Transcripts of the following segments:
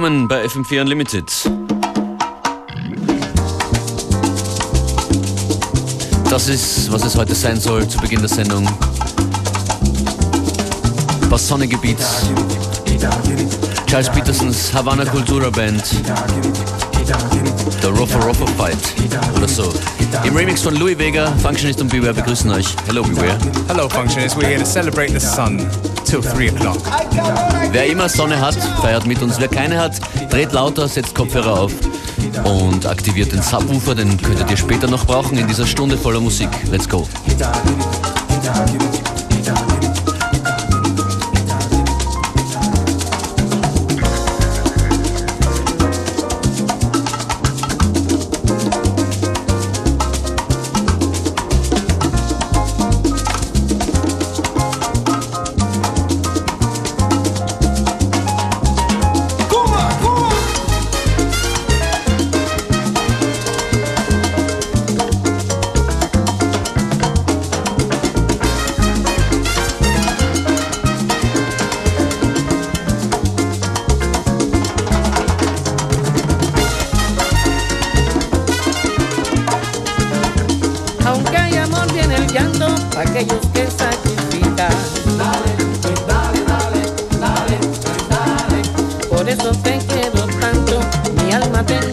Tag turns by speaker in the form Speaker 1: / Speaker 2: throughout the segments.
Speaker 1: willkommen bei FM4 Unlimited. Das ist, was es heute sein soll zu Beginn der Sendung. Was Sonnengebiet. Charles Petersons Havana Cultura Band. Der Roffa Roffa Fight oder so. Im Remix von Louis Vega, Functionist und Beware begrüßen euch. Hello Beware.
Speaker 2: Hello Functionist, we're here to celebrate the sun till 3 o'clock.
Speaker 1: Wer immer Sonne hat, feiert mit uns. Wer keine hat, dreht lauter, setzt Kopfhörer auf und aktiviert den Subwoofer, den könntet ihr später noch brauchen in dieser Stunde voller Musik. Let's go.
Speaker 3: Tómate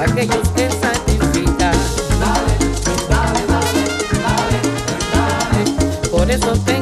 Speaker 3: aquellos que satisfitan. Dale, pues dale, dale, dale, pues dale. Por eso tengo.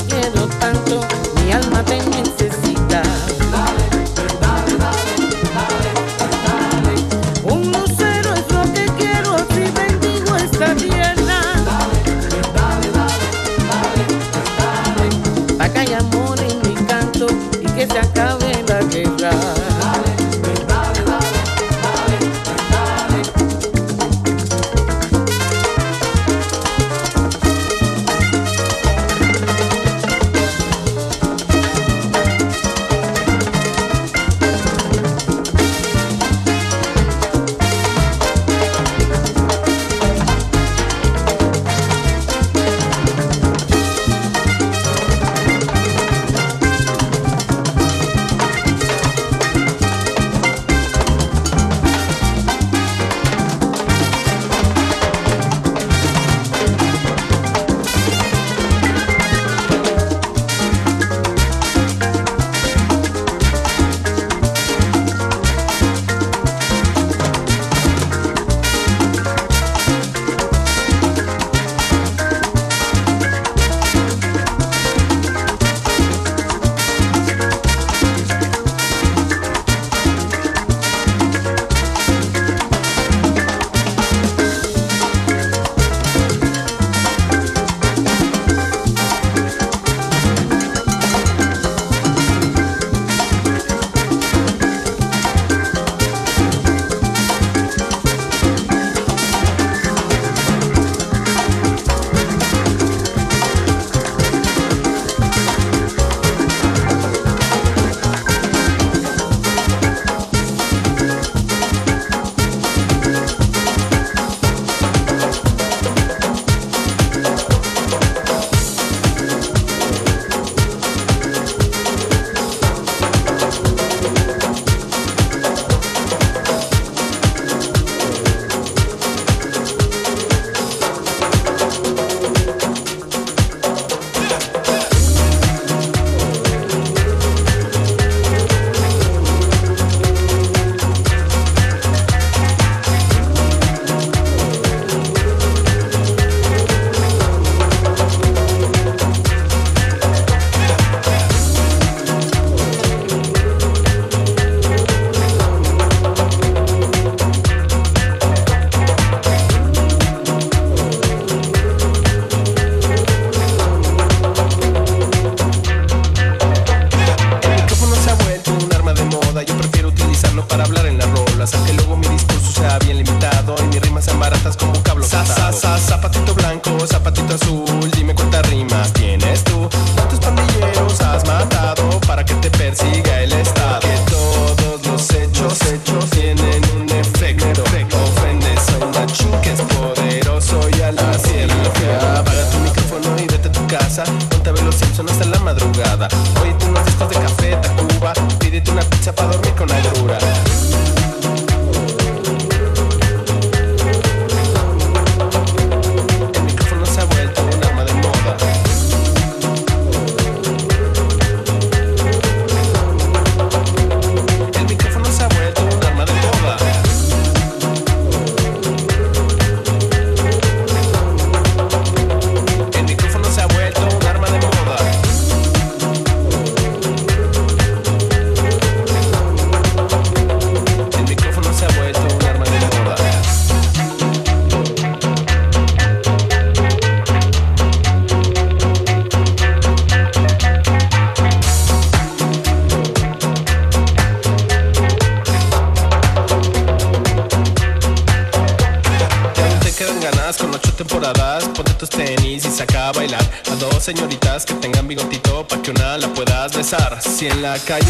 Speaker 3: La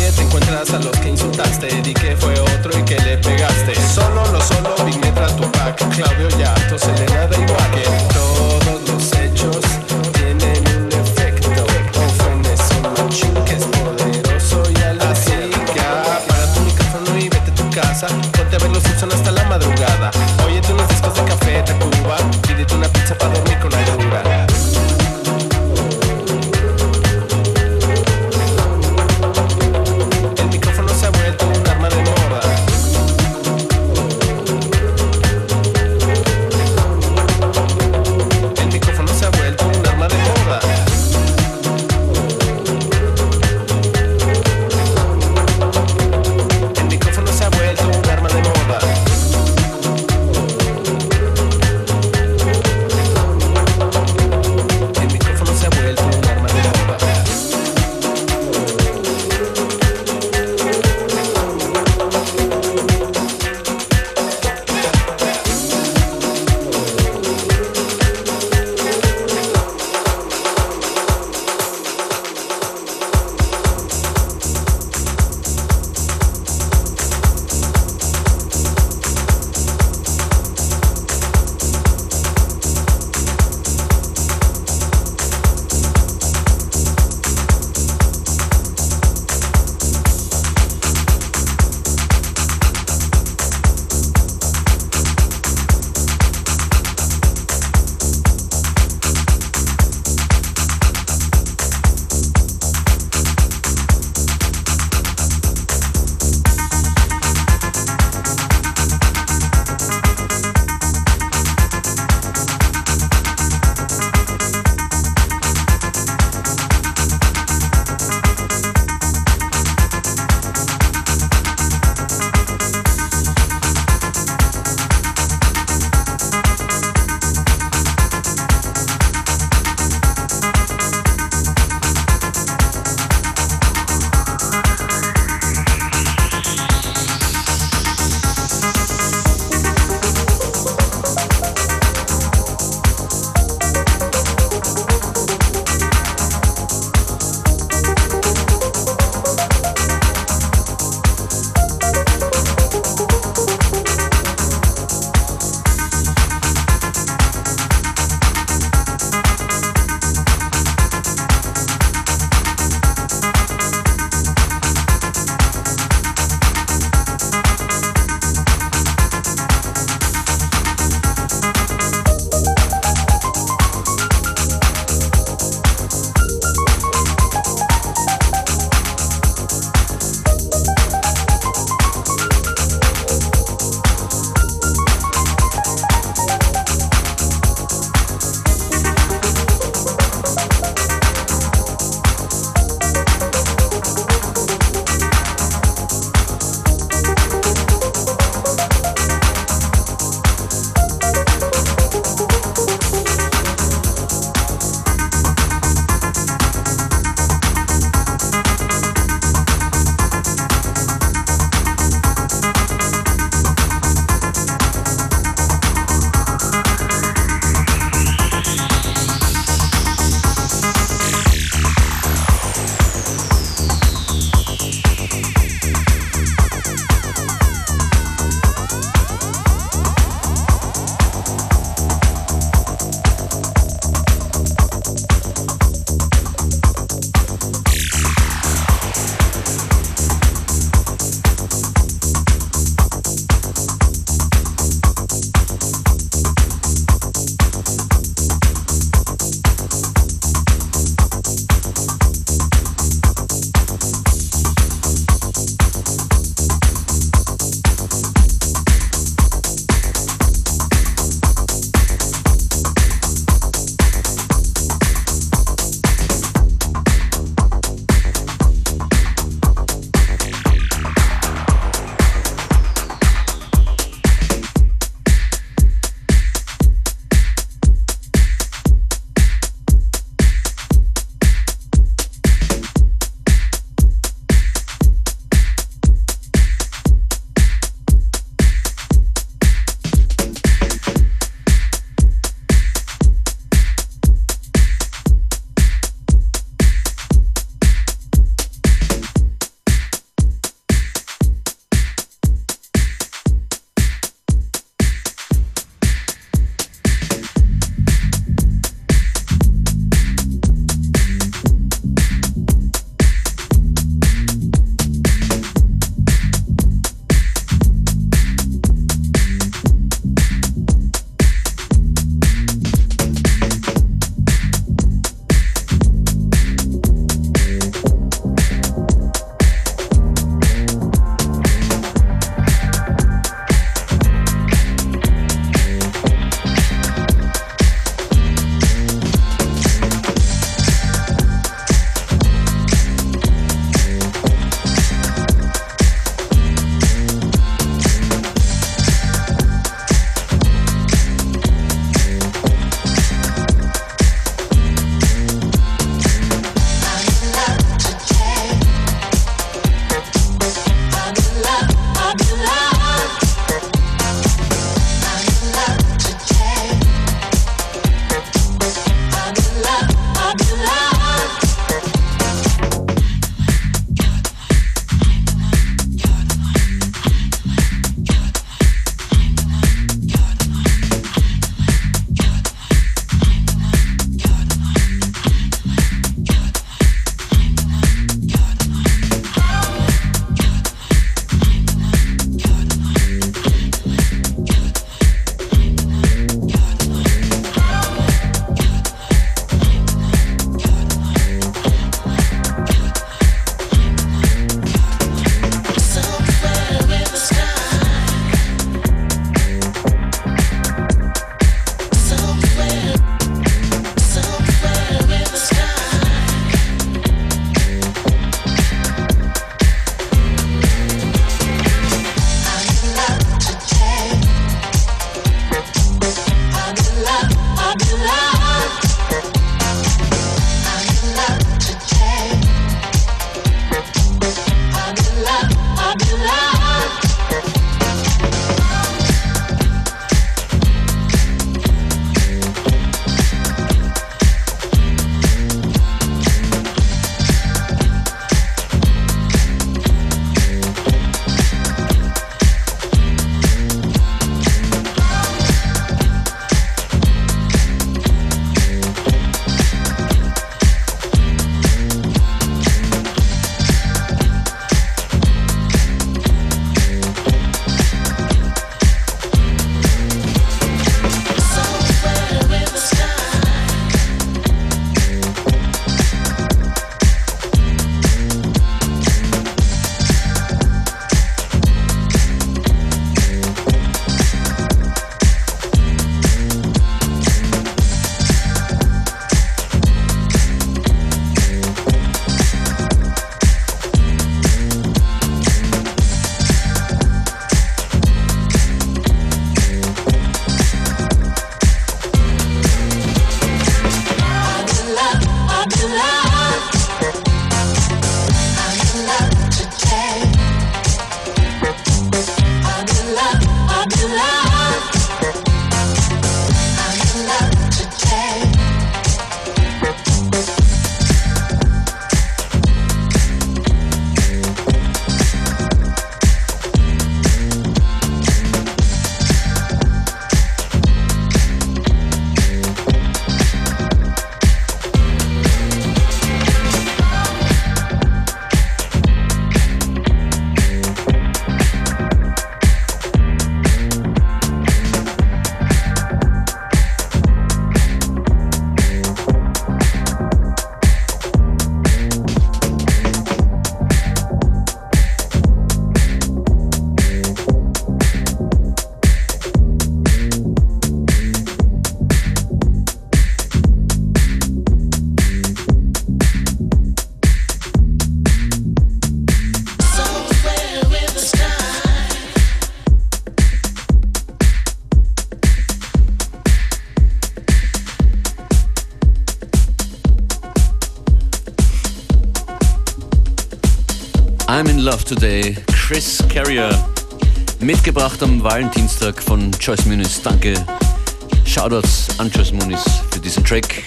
Speaker 4: Shoutouts an für diesen Track.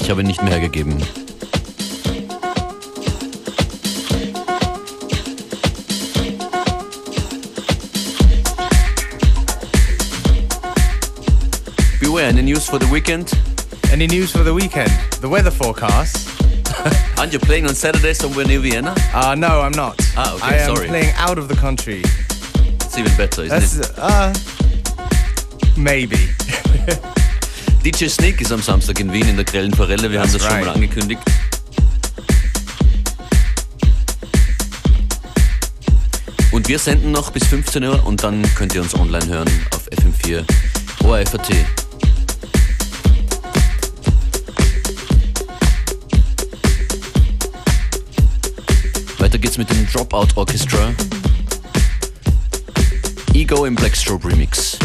Speaker 4: Ich habe ihn nicht mehr. Beware, any news for the weekend?
Speaker 2: Any news for the weekend? The weather forecast?
Speaker 4: Aren't you playing on Saturday somewhere near Vienna?
Speaker 2: Uh, no, I'm not.
Speaker 4: Ah, okay,
Speaker 2: I am
Speaker 4: sorry.
Speaker 2: playing out of the country.
Speaker 4: It's even better, isn't
Speaker 2: That's,
Speaker 4: it?
Speaker 2: uh, maybe.
Speaker 4: DJ Sneak ist am Samstag in Wien in der Grellen Forelle. Wir haben
Speaker 2: That's
Speaker 4: das schon
Speaker 2: right.
Speaker 4: mal angekündigt. Und wir senden noch bis 15 Uhr und dann könnt ihr uns online hören auf FM4 ORFAT. Weiter geht's mit dem Dropout Orchestra. Ego im Blackstrobe Remix.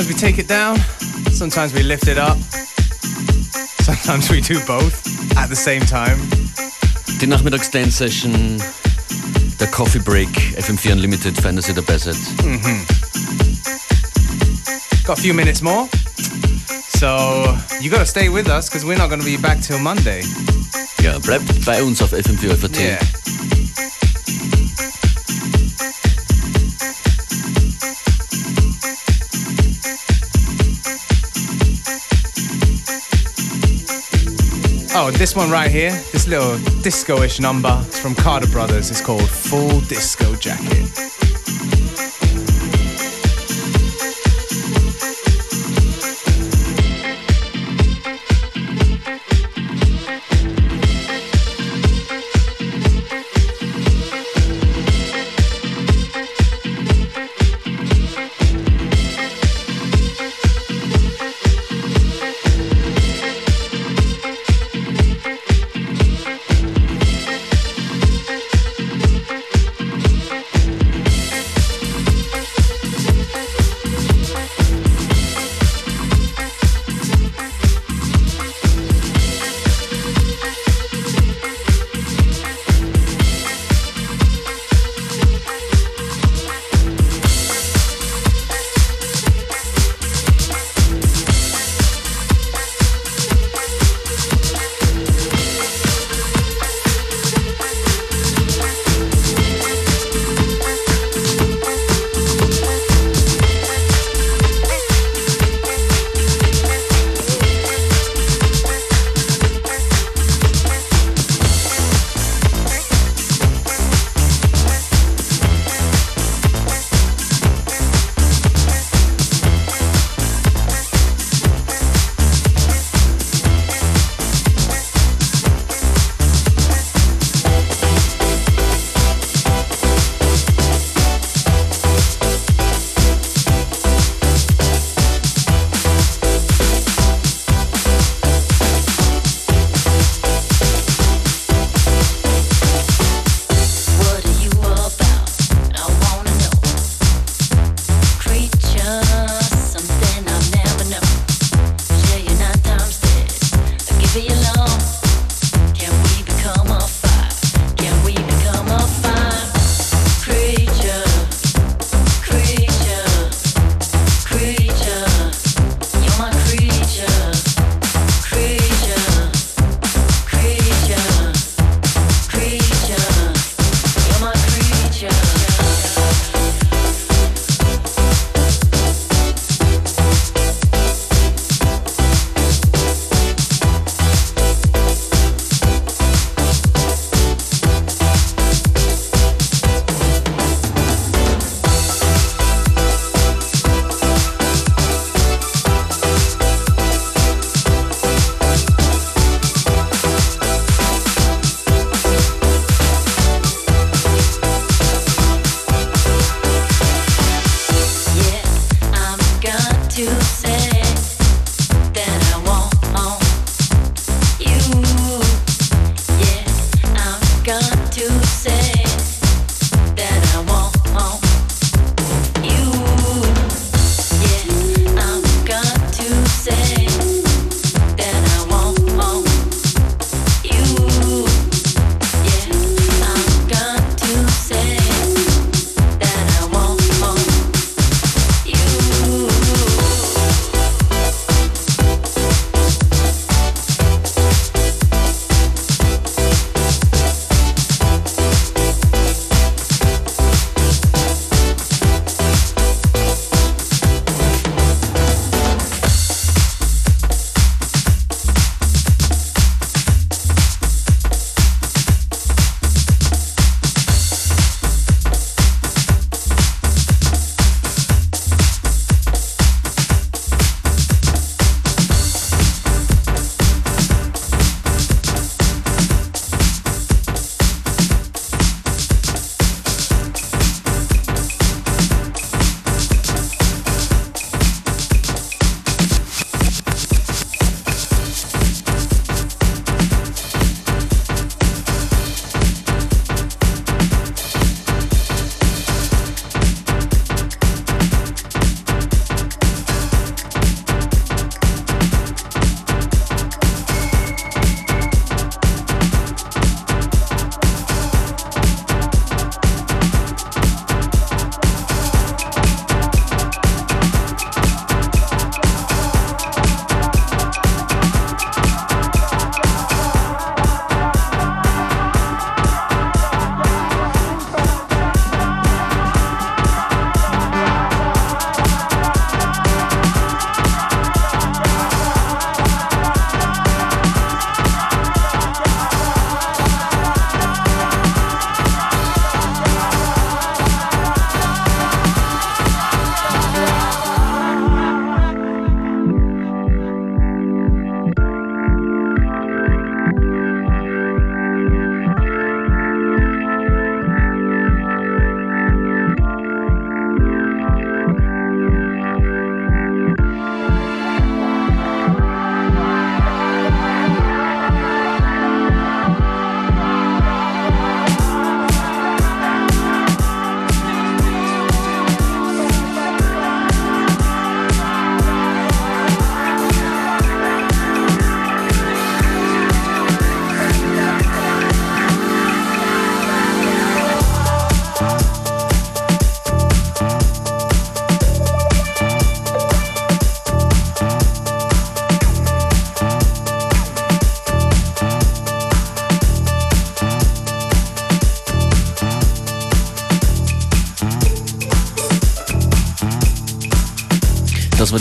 Speaker 2: Sometimes we take it down, sometimes we lift it up, sometimes we do both at the same time.
Speaker 4: Die Nachmittags-Dance-Session, der Coffee Break, FM4 Unlimited, dass ihr dabei seid.
Speaker 2: Got a few minutes more. So you gotta stay with us because we're not gonna be back till Monday.
Speaker 4: Ja, bleibt bei uns auf FM4 FAT.
Speaker 2: Yeah. Oh, this one right here, this little disco-ish number, it's from Carter Brothers. It's called Full Disco Jacket.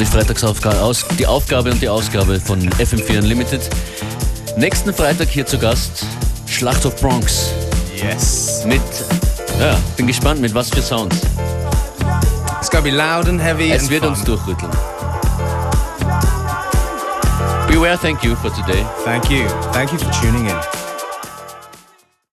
Speaker 4: Freitagsaufgabe, die Aufgabe und die Ausgabe von FM4 Unlimited. Nächsten Freitag hier zu Gast Schlachthof Bronx.
Speaker 2: Yes.
Speaker 4: Mit, ja, bin gespannt, mit was für Sounds.
Speaker 2: It's gonna be loud and heavy
Speaker 4: Es
Speaker 2: and
Speaker 4: wird
Speaker 2: fun.
Speaker 4: uns durchrütteln. Beware, thank you for today.
Speaker 2: Thank you. Thank you for tuning in.